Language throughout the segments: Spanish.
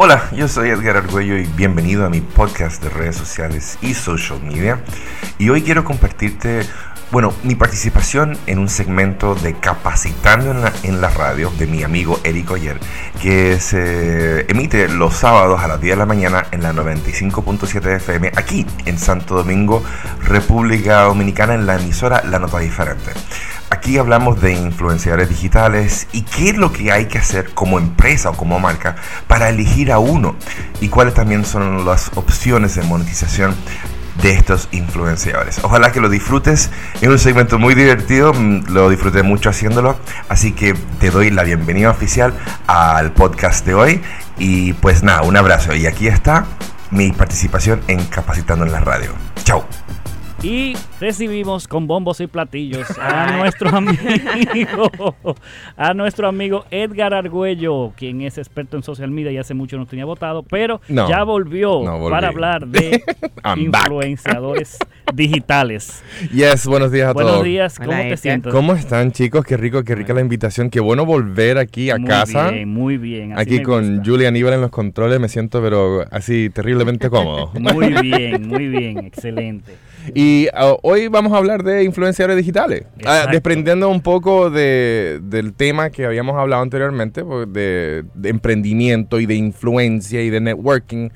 Hola, yo soy Edgar Argüello y bienvenido a mi podcast de redes sociales y social media. Y hoy quiero compartirte, bueno, mi participación en un segmento de Capacitando en la, en la radio de mi amigo Eric Oyer, que se emite los sábados a las 10 de la mañana en la 95.7 FM aquí en Santo Domingo, República Dominicana, en la emisora La Nota Diferente. Aquí hablamos de influenciadores digitales y qué es lo que hay que hacer como empresa o como marca para elegir a uno y cuáles también son las opciones de monetización de estos influenciadores. Ojalá que lo disfrutes. Es un segmento muy divertido, mm, lo disfruté mucho haciéndolo, así que te doy la bienvenida oficial al podcast de hoy y pues nada, un abrazo y aquí está mi participación en Capacitando en la Radio. Chao. Y recibimos con bombos y platillos a nuestro amigo, a nuestro amigo Edgar Argüello, quien es experto en social media y hace mucho no tenía votado, pero No, ya volvió no para hablar de influenciadores digitales. Yes, buenos días a Buenos todos. días, ¿cómo Hola, te Edgar. sientes? ¿Cómo están chicos? Qué rico, qué rica la invitación. Qué bueno volver aquí a muy casa. bien, muy bien. así Aquí con gusta. Julia Aníbal en los controles me siento pero así terriblemente cómodo. Muy bien, muy bien, excelente. Y ah, hoy vamos a hablar de influenciadores digitales. Ah, desprendiendo un poco de- del tema que habíamos hablado anteriormente, pues, de, de emprendimiento y de influencia y de networking.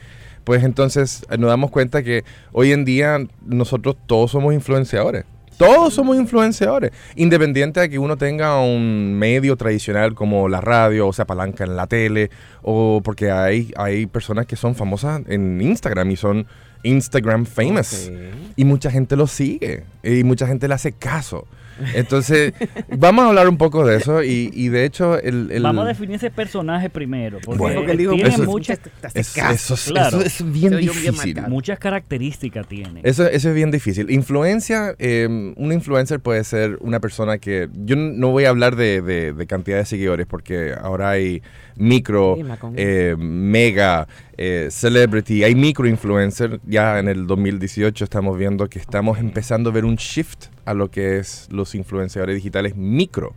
Pues entonces eh, nos damos cuenta que hoy en día nosotros todos somos influenciadores. Todos somos influenciadores, independiente de que uno tenga un medio tradicional como la radio o se apalanca en la tele, o porque hay, hay personas que son famosas en Instagram y son Instagram famous. Y mucha gente lo sigue y mucha gente le hace caso. Entonces, vamos a hablar un poco de eso y, y de hecho el... el- Vamos a definir ese personaje primero, porque, Bueno. Porque él dijo, tiene eso muchas, es- eso, es- Claro. eso es bien difícil. muchas características tiene. Eso, eso es bien difícil. Influencia, eh, un influencer puede ser una persona que... Yo no voy a hablar de, de- de cantidad de seguidores porque ahora hay micro, eh, mega, eh, celebrity, hay micro influencer. Ya en el 2018 estamos viendo que estamos empezando a ver un shift a lo que es los influenciadores digitales micro.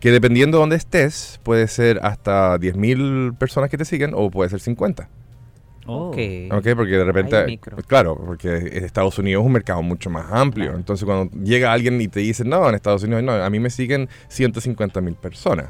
Que dependiendo de dónde estés, puede ser hasta 10.000 personas que te siguen o puede ser 50. Oh. Ok. Ok, porque de repente, claro, porque Estados Unidos es un mercado mucho más amplio. Claro. Entonces, cuando llega alguien y te dice, no, en Estados Unidos no, a mí me siguen 150 mil personas.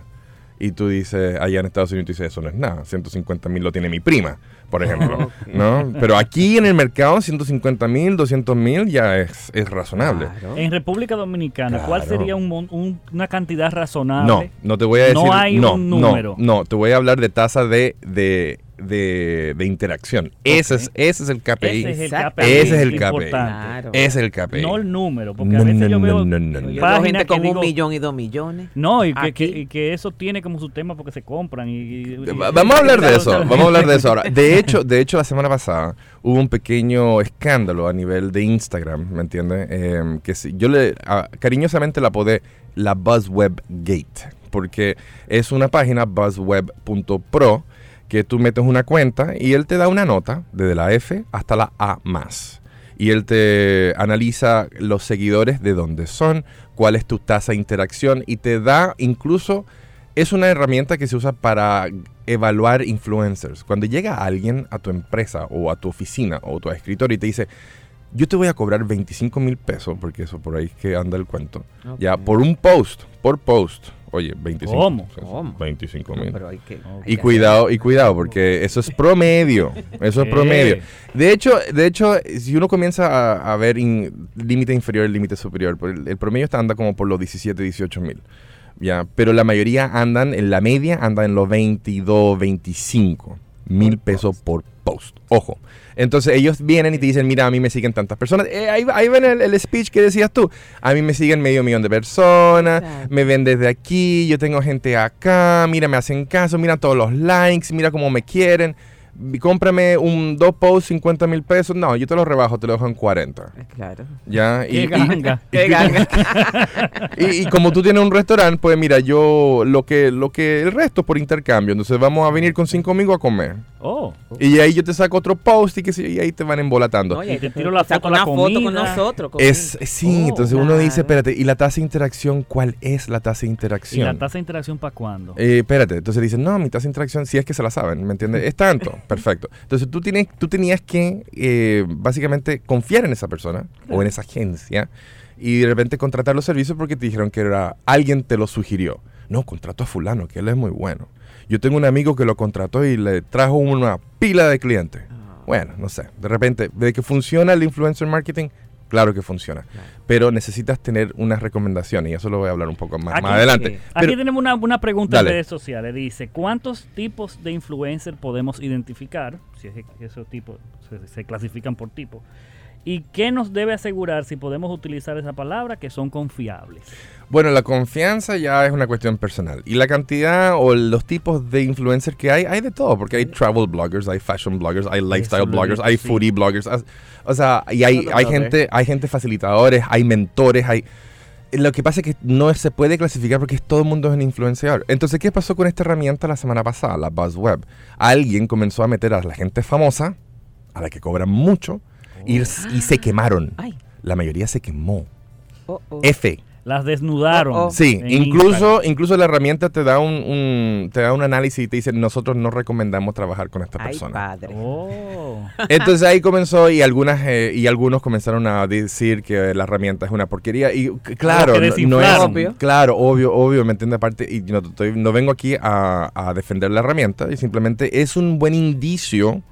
Y tú dices, allá en Estados Unidos, tú dices, eso no es nada. 150 mil lo tiene mi prima, por ejemplo. ¿no? Pero aquí en el mercado, 150 mil, 200 mil ya es, es razonable. Claro. En República Dominicana, ¿cuál sería un mon- un- una cantidad razonable? No, no te voy a No decir. hay no, un no, número. No, te voy a hablar de tasa de, de, de, de interacción. Ese, es, ese es el KPI. Ese es el. KPI. Ese es el KPI. importante. Claro. Ese es el KPI. No el número, porque a veces no, yo veo no, no, no. Yo páginas gente que con digo- un millón y dos millones. No, y que, que- y que eso tiene como su tema porque se compran. Y, y- Va- y- Vamos a hablar de eso, vamos a hablar de eso ahora. De hecho, de hecho la semana pasada hubo un pequeño escándalo a nivel de Instagram, ¿me entiendes? Eh, que sí, yo le ah, cariñosamente la apodé la Buzzweb Gate, porque es una página buzzweb.pro que tú metes una cuenta y él te da una nota desde la F hasta la A más. Y él te analiza los seguidores de dónde son, cuál es tu tasa de interacción y te da incluso es una herramienta que se usa para evaluar influencers. Cuando llega alguien a tu empresa o a tu oficina o a tu escritorio y te dice, yo te voy a cobrar 25 mil pesos, porque eso por ahí es que anda el cuento, ya por un post, por post. Oye, 25 ¿Cómo? ¿Cómo? 25 No, mil. pero hay que, hay Y cuidado, y cuidado, porque eso es promedio. Eso es promedio. De hecho, de hecho, si uno comienza a, a ver in- límite inferior y límite superior, pues el, el promedio está anda como por los 17, 18 mil. Ya, pero la mayoría andan, en la media andan en los 22, 25 mil pesos por post. Ojo. Entonces ellos vienen y te dicen, mira, a mí me siguen tantas personas. Eh, ahí, ahí ven el, el speech que decías tú. A mí me siguen medio millón de personas, Exacto. me ven desde aquí, yo tengo gente acá, mira, me hacen caso, mira todos los likes, mira cómo me quieren. Cómprame un dos posts, 50 mil pesos. No, yo te lo rebajo, te lo dejo en 40. Eh, Claro. ¿Ya? Qué ganga. Qué ganga. Y, y como tú tienes un restaurante, pues mira, yo lo que, lo que el resto por intercambio. Entonces vamos a venir con cinco amigos a comer. Oh. Y ahí yo te saco otro post y, que, y ahí te van embolatando. No, Y ahí te tiro la saca foto la una foto con nosotros. Es, sí, Oh, entonces uno dice, espérate, ¿y la tasa de interacción cuál es la tasa de ¿Y interacción? la tasa de interacción para cuándo? Eh, espérate, entonces dicen, no, mi tasa de interacción, si es que se la saben, ¿me entiendes? Es tanto, perfecto. Entonces tú, tienes, tú tenías que eh, básicamente confiar en esa persona o en esa agencia y de repente contratar los servicios porque te dijeron que era alguien te lo sugirió. No, contrato a fulano, que él es muy bueno. Yo tengo un amigo que lo contrató y le trajo una pila de clientes. Ah. Bueno, no sé, de repente, de que funciona el influencer marketing, claro que funciona. Claro. Pero necesitas tener unas recomendaciones y eso lo voy a hablar un poco más, Aquí- más adelante. Aquí Pero- tenemos una, una pregunta Dale. en redes sociales. Dice, ¿cuántos tipos de influencer podemos identificar? Si es que esos tipos se, se clasifican por tipo. ¿Y qué nos debe asegurar si podemos utilizar esa palabra que son confiables? Bueno, la confianza ya es una cuestión personal. Y la cantidad o los tipos de influencers que hay, hay de todo. Porque hay travel bloggers, hay fashion bloggers, hay lifestyle lo bloggers, hay sí. foodie bloggers. O sea, y hay, gente, hay gente facilitadores, hay mentores, hay... Lo que pasa es que no se puede clasificar porque todo el mundo es un influenciador. Entonces, ¿qué pasó con esta herramienta la semana pasada, la BuzzWeb? Alguien comenzó a meter a la gente famosa, a la que cobran mucho, y, y se quemaron. Ay. La mayoría se quemó. Oh, oh. F. Las desnudaron. Oh, oh. Sí, incluso, Instagram. incluso la herramienta te da un, un- te da un análisis y te dice, nosotros no recomendamos trabajar con esta Ay, persona. padre. Oh. Entonces ahí comenzó y algunas eh, y algunos comenzaron a decir que la herramienta es una porquería y claro, no, no es. Obvio. claro, obvio, obvio, me entiende aparte y no, estoy- no vengo aquí a, a defender la herramienta y simplemente es un buen indicio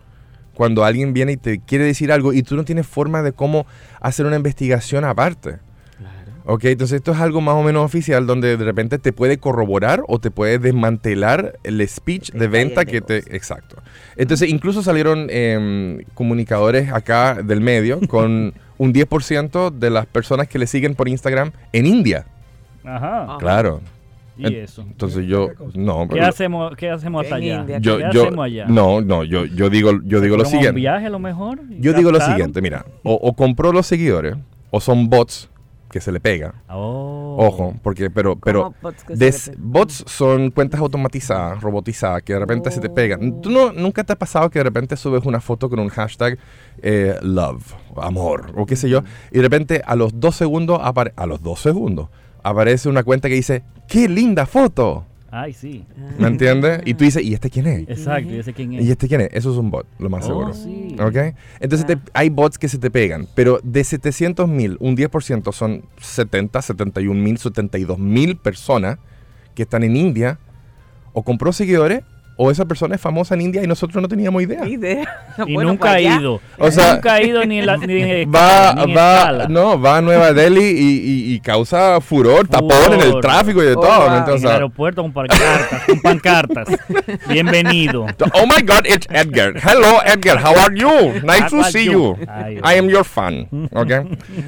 cuando alguien viene y te quiere decir algo y tú no tienes forma de cómo hacer una investigación aparte. Claro. Ok, entonces esto es algo más o menos oficial donde de repente te puede corroborar o te puede desmantelar el speech de venta que te... Exacto. Entonces incluso salieron em, comunicadores acá del medio con un 10% de las personas que le siguen por Instagram en India. Ajá. Ah. Claro. ¿Y En- eso? Entonces yo... No, ¿Qué pero- hacemos, qué hacemos hasta allá? India. yo, ¿Qué yo, hacemos allá? no, no, yo, yo digo, yo digo lo ¿Fueron a un siguiente. viaje a lo mejor? Yo digo lo siguiente, mira, o, o compró los seguidores o son bots que se le pega. Oh. Ojo, porque, pero, pero, ¿Cómo bots Des- son cuentas automatizadas, robotizadas, que de repente se te pegan. Oh. ¿Tú no, nunca te ha pasado que de repente subes una foto con un hashtag eh, love, amor, o qué sé yo, y de repente a los dos segundos, apare- a los dos segundos, aparece una cuenta que dice, ¡qué linda foto! Ay, sí. ¿Me entiendes? Y tú dices, ¿y este quién es? Exacto, ¿y ese quién es? ¿Y este quién es? Eso es un bot, lo más Oh, seguro. sí. ¿Ok? Entonces te- hay bots que se te pegan, pero de 700 mil, un 10% son 70, 71 mil, 72 mil personas que están en India o compró seguidores o esa persona es famosa en India y nosotros no teníamos idea. Ni idea. Y Bueno, nunca ha pues allá. ido. O sea, nunca ha ido ni en la ni en Va, escala, ni en va, no, va a Nueva Delhi y, y- y causa furor, tapón en el tráfico y de Oh, todo. wow. ¿me En entiendes? el aeropuerto con pancartas, con pancartas. Bienvenido. Oh my God, it's Edgar. Hello, Edgar. How are you? Nice to see you? I am your fan. ¿ok?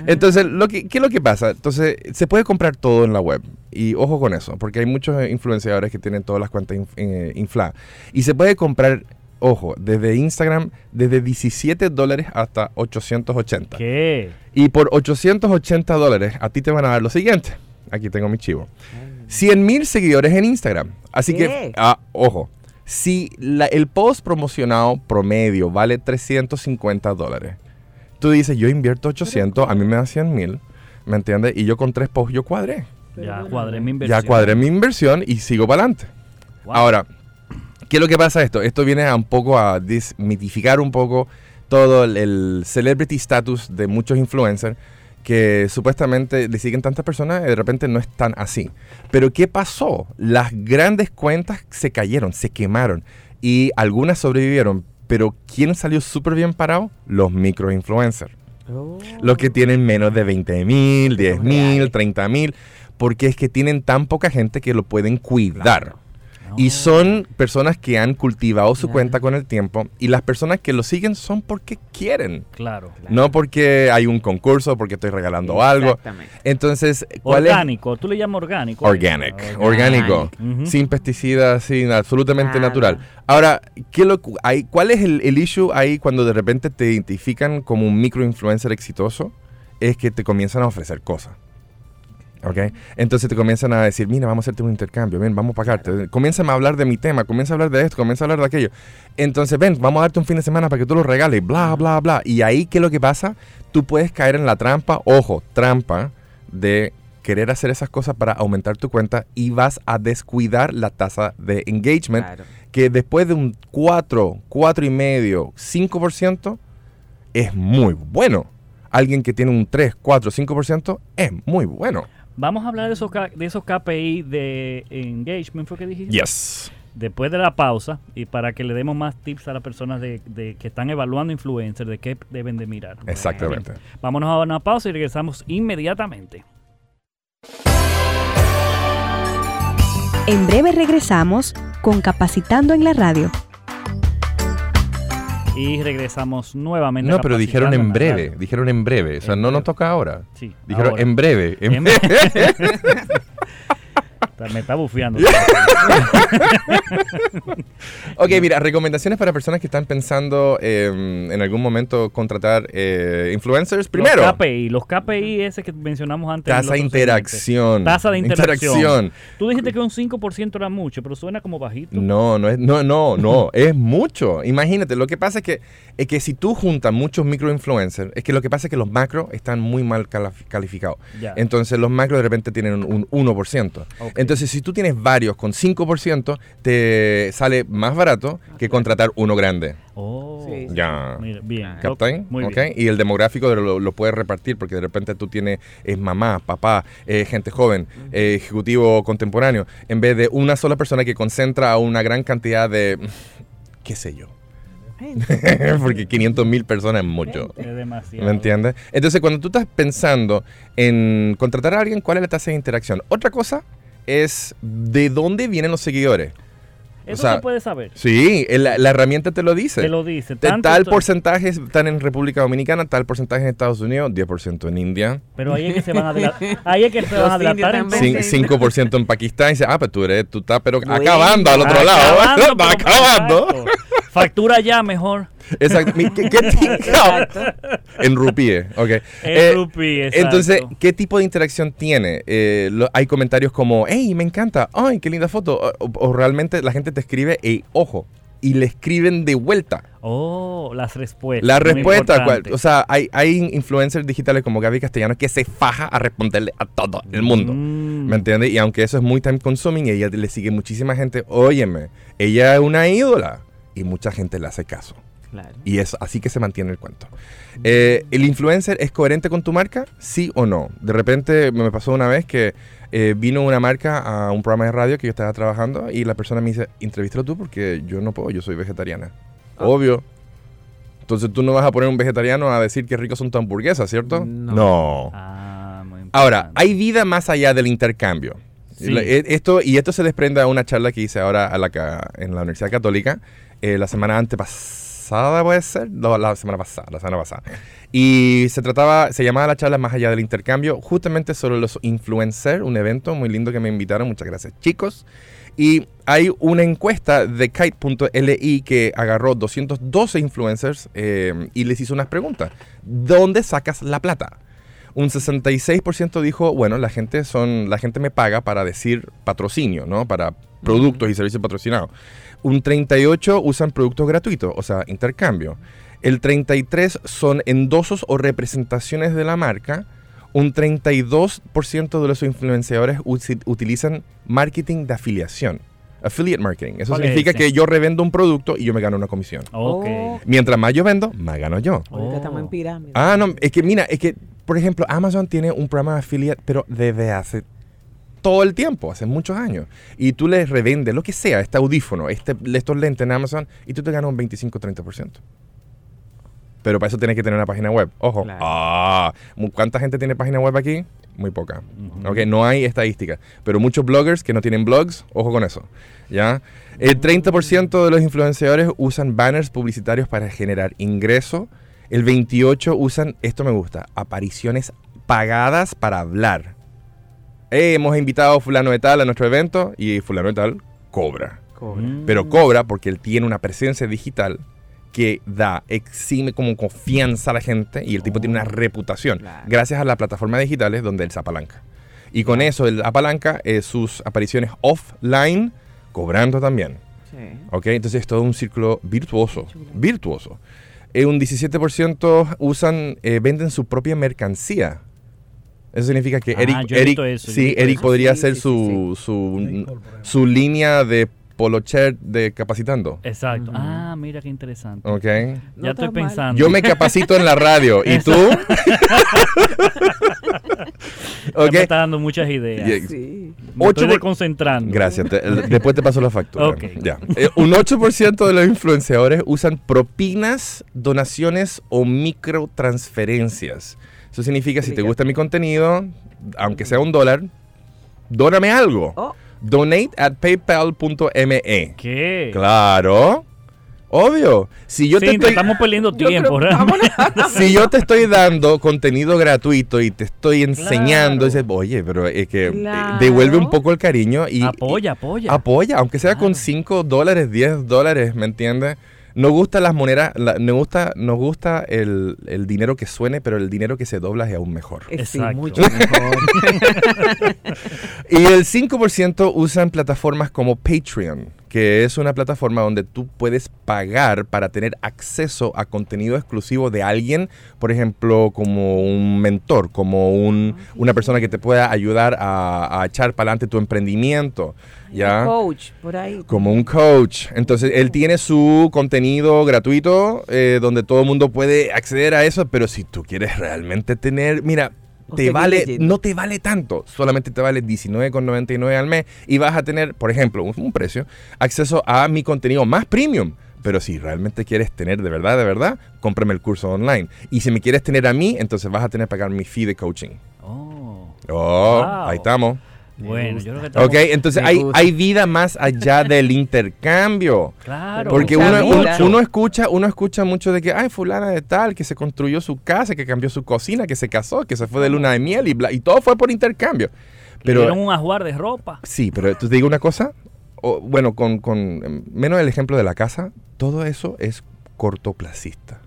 Entonces, lo que, ¿qué es lo que pasa? Entonces, se puede comprar todo en la web. Y ojo con eso, porque hay muchos influenciadores que tienen todas las cuentas eh, infladas. Y se puede comprar, ojo, desde Instagram, desde 17 dólares hasta 880. ¿Qué? Y por 880 dólares, a ti te van a dar lo siguiente. Aquí tengo mi chivo. 100 mil seguidores en Instagram. Así que, ah, ojo, si la- el post promocionado promedio vale 350 dólares, tú dices, yo invierto 800, a mí me da 100 mil, ¿me entiendes? Y yo con tres posts yo cuadré. Ya cuadré mi inversión. Ya cuadré mi inversión y sigo para adelante. Wow. Ahora, ¿qué es lo que pasa esto? Esto viene a un poco a desmitificar un poco todo el, el celebrity status de muchos influencers que supuestamente le siguen tantas personas y de repente no es tan así. Pero ¿qué pasó? Las grandes cuentas se cayeron, se quemaron y algunas sobrevivieron. Pero ¿quién salió súper bien parado? Los microinfluencers. Oh. Los que tienen menos de 20 mil, 10 mil, 30 mil, porque es que tienen tan poca gente que lo pueden cuidar. Y son personas que han cultivado su Claro. cuenta con el tiempo y las personas que lo siguen son porque quieren, Claro. no porque hay un concurso, porque estoy regalando algo. Exactamente. Entonces, ¿cuál es? Orgánico. Tú le llamas orgánico. Organic, Orgánico. orgánico, sin pesticidas, sin absolutamente natural. Ahora, ¿qué lo, cu- hay, ¿cuál es el, el issue ahí cuando de repente te identifican como un microinfluencer exitoso? Es que te comienzan a ofrecer cosas. ¿Ok? Entonces te comienzan a decir, mira, vamos a hacerte un intercambio, ven, vamos a pagarte. Comienzan a hablar de mi tema, comienza a hablar de esto, comienza a hablar de aquello. Entonces, ven, vamos a darte un fin de semana para que tú lo regales, bla, bla, bla. Y ahí, ¿qué es lo que pasa? Tú puedes caer en la trampa, ojo, trampa, de querer hacer esas cosas para aumentar tu cuenta y vas a descuidar la tasa de engagement, Claro. que después de un 4, 4 y medio, 5%, es muy bueno. Alguien que tiene un 3, 4, 5% es muy bueno. Vamos a hablar de esos, de esos KPI de engagement, ¿fue que dijiste? Yes. Después de la pausa, y para que le demos más tips a las personas de, de que están evaluando influencers, de qué deben de mirar. Exactamente. Vámonos a una pausa y regresamos inmediatamente. En breve regresamos con Capacitando en la Radio. Y regresamos nuevamente. No, pero dijeron en breve, dijeron en breve. O sea, no nos breve. toca ahora. Sí, Dijeron ahora. en breve. en En- Me está bufeando. ok, mira, recomendaciones para personas que están pensando eh, en algún momento contratar eh, influencers. Primero, Los KPI, los KPI ese que mencionamos antes. tasa de interacción. Tasa de interacción. Interacción. Tú dijiste que un 5% era mucho, pero suena como bajito. No, no es, no, no, no, es mucho. Imagínate, lo que pasa es que, es que si tú juntas muchos microinfluencers, es que lo que pasa es que los macros están muy mal calificados. Ya. Entonces los macros de repente tienen un 1%. Ok. Entonces si tú tienes varios con 5%, te sale más barato que contratar uno grande. Oh, Sí, sí. Ya. mira, bien. ¿Captain? Muy bien. Y el demográfico lo, lo puedes repartir porque de repente tú tienes es mamá, papá, eh, gente joven, eh, ejecutivo contemporáneo, en vez de una sola persona que concentra a una gran cantidad de, qué sé yo. porque 500 mil personas es mucho. Es demasiado. ¿Me entiendes? Entonces, cuando tú estás pensando en contratar a alguien, ¿cuál es la tasa de interacción? Otra cosa es de dónde vienen los seguidores. Eso o sea, se puede saber. Sí, el- la, la herramienta te lo dice. Te lo dice. De tal porcentaje están en República Dominicana, tal porcentaje en Estados Unidos, 10% en India, Pero ahí es que se van a adelantar. Ahí es que se van a adelantar. indios también. entonces. cin- 5% en Pakistán. Y dice, ah, pues tú, eres, tú estás pero acabando al otro lado. Acabando, Va pero- acabando. Factura ya mejor. Exacto. Mi- ¿Qué, qué ti- en rupie, ok. En Eh, rupee, exacto. Entonces, ¿qué tipo de interacción tiene? Eh, lo- hay comentarios como, hey, me encanta, ay, qué linda foto. O, o realmente la gente te escribe, hey, ojo, y le escriben de vuelta. Oh, las respuestas. La muy respuesta, cual- importante. o sea, hay, hay influencers digitales como Gaby Castellanos que se faja a responderle a todo el mundo. Mm. ¿Me entiendes? Y aunque eso es muy time consuming, ella le sigue muchísima gente. Óyeme, ella es una ídola y mucha gente le hace caso. Claro. Y es así que se mantiene el cuento. Eh, ¿El influencer es coherente con tu marca? ¿Sí o no? De repente me pasó una vez que eh, vino una marca a un programa de radio que yo estaba trabajando y la persona me dice, entrevístalo tú porque yo no puedo, yo soy vegetariana. Ah. Obvio. Entonces tú no vas a poner un vegetariano a decir qué ricos son tu hamburguesas, ¿cierto? No. no. Ah, muy Ahora, hay vida más allá del intercambio. Sí. E- Esto, y esto se desprende de una charla que hice ahora a la, en la Universidad Católica, eh, la semana antepasada, puede ser, la semana pasada, la semana pasada. Y se trataba, se llamaba la charla Más allá del intercambio, justamente sobre los influencers, un evento muy lindo que me invitaron, muchas gracias chicos. Y hay una encuesta de kite.li que agarró 212 influencers eh, y les hizo unas preguntas. ¿Dónde sacas la plata? Un 66% dijo, bueno, la gente son la gente me paga para decir patrocinio, ¿no? Para productos y servicios patrocinados. Un 38 usan productos gratuitos, o sea, intercambio. El 33 son endosos o representaciones de la marca. Un 32% de los influenciadores utilizan marketing de afiliación. Affiliate marketing. Eso ¿Cuál es significa que yo revendo un producto y yo me gano una comisión. Oh. Mientras más yo vendo, más gano yo. Ahorita Oh. estamos en pirámide. Ah, no, es que mira, es que, por ejemplo, Amazon tiene un programa de affiliate, pero desde hace todo el tiempo, hace muchos años. Y tú les revendes lo que sea, este audífono, este, estos lentes en Amazon, y tú te ganas un 25-30%. Pero para eso tienes que tener una página web. Ojo. Claro. Ah, ¿Cuánta gente tiene página web aquí? Muy poca. Ujú. Ok, no hay estadística. Pero muchos bloggers que no tienen blogs, ojo con eso. ¿Ya? El 30% de los influenciadores usan banners publicitarios para generar ingreso. El 28% usan, esto me gusta, apariciones pagadas para hablar. Eh, hemos invitado a fulano de tal a nuestro evento y fulano de tal cobra. Cobra. Mm. Pero cobra porque él tiene una presencia digital que da, exime como confianza a la gente y el tipo tiene una reputación Claro. gracias a las plataformas digitales donde él se apalanca. Y con eso él apalanca eh, sus apariciones offline, cobrando también. Sí. ¿Ok? Entonces es todo un círculo virtuoso. Virtuoso. Eh, un 17% usan, eh, venden su propia mercancía. Eso significa que Ah, Eric, Eric, eso, sí, Eric podría Sí, sí, su, su, su línea de polo shirt de capacitando. Exacto. Ah, mira qué interesante. ¿Ok? No ya estoy mal. pensando. Yo me capacito en la radio. ¿Y tú? Ya ¿Ok? me está dando muchas ideas. Yeah. Sí. Me estoy desconcentrando. Gracias. te- el- después te paso la factura. Ok. Ya. Eh, un 8% de los influenciadores usan propinas, donaciones o microtransferencias. Eso significa, si te gusta mi contenido, aunque sea un dólar, dóname algo. Oh, Donate at paypal.me. ¿Qué? Claro. Obvio. Si yo te estoy... estamos perdiendo yo tiempo, creo-. Si yo te estoy dando contenido gratuito y te estoy enseñando, Claro. dices, oye, pero es que eh, Claro. devuelve un poco el cariño y Apoya, apoya. apoya, aunque sea con Claro. 5 dólares, 10 dólares, ¿me entiendes? Nos gustan las monedas, la- nos gusta, nos gusta el, el dinero que suene, pero el dinero que se dobla es aún mejor. Eh, Sí, Exacto. mucho mejor. Y el 5% usan plataformas como Patreon, que es una plataforma donde tú puedes pagar para tener acceso a contenido exclusivo de alguien, por ejemplo, como un mentor, como un, una persona que te pueda ayudar a, a echar para adelante tu emprendimiento. ¿ya? Coach, por ahí. como un coach. Entonces, él tiene su contenido gratuito eh, donde todo el mundo puede acceder a eso, pero si tú quieres realmente tener, mira, te vale, leyendo. no te vale tanto, solamente te vale 19,99 al mes y vas a tener, por ejemplo, un, un precio, acceso a mi contenido más premium. Pero si realmente quieres tener de verdad, de verdad, cómprame el curso online. Y si me quieres tener a mí, entonces vas a tener que pagar mi fee de coaching. Oh, Oh, Wow. ahí estamos. Bueno, yo creo que. Ok, entonces hay, hay vida más allá del intercambio. Claro. Porque uno, uno- escucha, uno escucha mucho de que, ay, fulana de tal, que se construyó su casa, que cambió su cocina, que se casó, que se fue de luna de miel y bla, y todo fue por intercambio. Pero un ajuar de ropa. sí, pero te digo una cosa, o, bueno, con, con menos el ejemplo de la casa, todo eso es cortoplacista.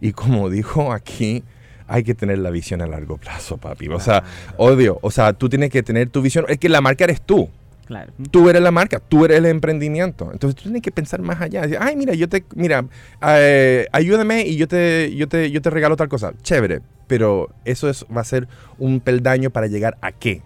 Y como dijo aquí, hay que tener la visión a largo plazo, papi. O sea, obvio, o sea, tú tienes que tener tu visión, es que la marca eres tú. Claro. Tú eres la marca, tú eres el emprendimiento. Entonces tú tienes que pensar más allá. Decir, Ay, mira, yo te, mira, eh, ayúdame y yo te, yo te, yo te regalo tal cosa. Chévere, pero eso es, va a ser un peldaño para llegar a qué,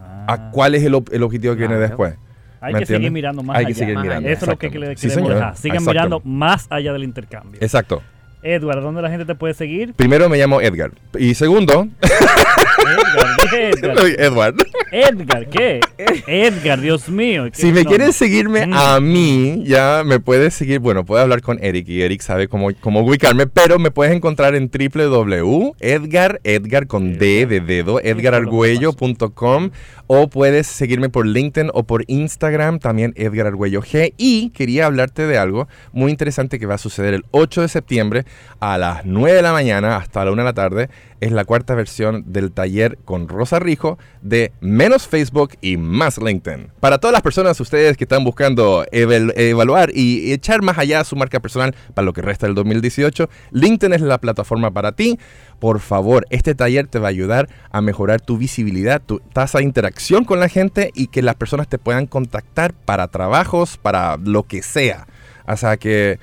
Ah. a cuál es el, ob- el objetivo que viene después. Hay ¿me que seguir mirando más Hay allá. que seguir Más mirando. allá. Eso es lo que le. Sí, queremos dejar. Sigan Exacto. mirando más allá del intercambio. Exacto. Edward, ¿dónde la gente te puede seguir? Primero me llamo Edgar. Y segundo, Edgar, ¿qué Edgar? Edward. Edgar, ¿qué? Edgar, Dios mío. ¿qué Si me quieres seguirme Mm. a mí, ya me puedes seguir. Bueno, puedes hablar con Eric y Eric sabe cómo, cómo ubicarme, pero me puedes encontrar en www.edgar, Edgar con D de dedo, edgarargüello.com o puedes seguirme por LinkedIn o por Instagram, también Edgar Argüello G. Y quería hablarte de algo muy interesante que va a suceder el 8 de septiembre a las 9 de la mañana hasta la 1 de la tarde. Es la cuarta versión del taller con Rosa Rijo de menos Facebook y más LinkedIn. Para todas las personas, ustedes que están buscando eval- evaluar y echar más allá su marca personal para lo que resta del 2018, LinkedIn es la plataforma para ti. Por favor, este taller te va a ayudar a mejorar tu visibilidad, tu tasa de interacción con la gente y que las personas te puedan contactar para trabajos, para lo que sea. O sea que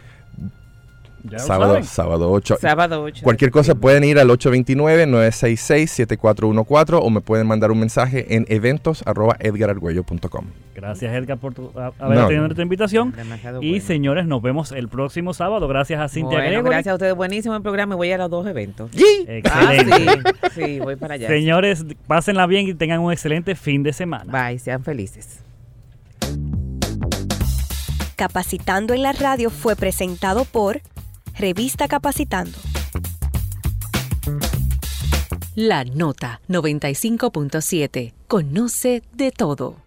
Ya sábado, saben. sábado 8. Sábado 8. Cualquier cosa pueden ir al 829-966-7414 o me pueden mandar un mensaje en eventos arroba edgarargüello.com. Gracias, Edgar, por tu- a- haber No. atendido nuestra invitación. Demasiado Y bueno. señores, nos vemos el próximo sábado. Gracias a Cintia Bueno, Gregory. gracias a ustedes. Buenísimo el programa. y Voy a los dos eventos. Ah, Excelente. sí. Sí, voy para allá. Señores, pásenla bien y tengan un excelente fin de semana. Bye, sean felices. Capacitando en la radio fue presentado por Revista Capacitando. La Nota 95.7. Conoce de todo.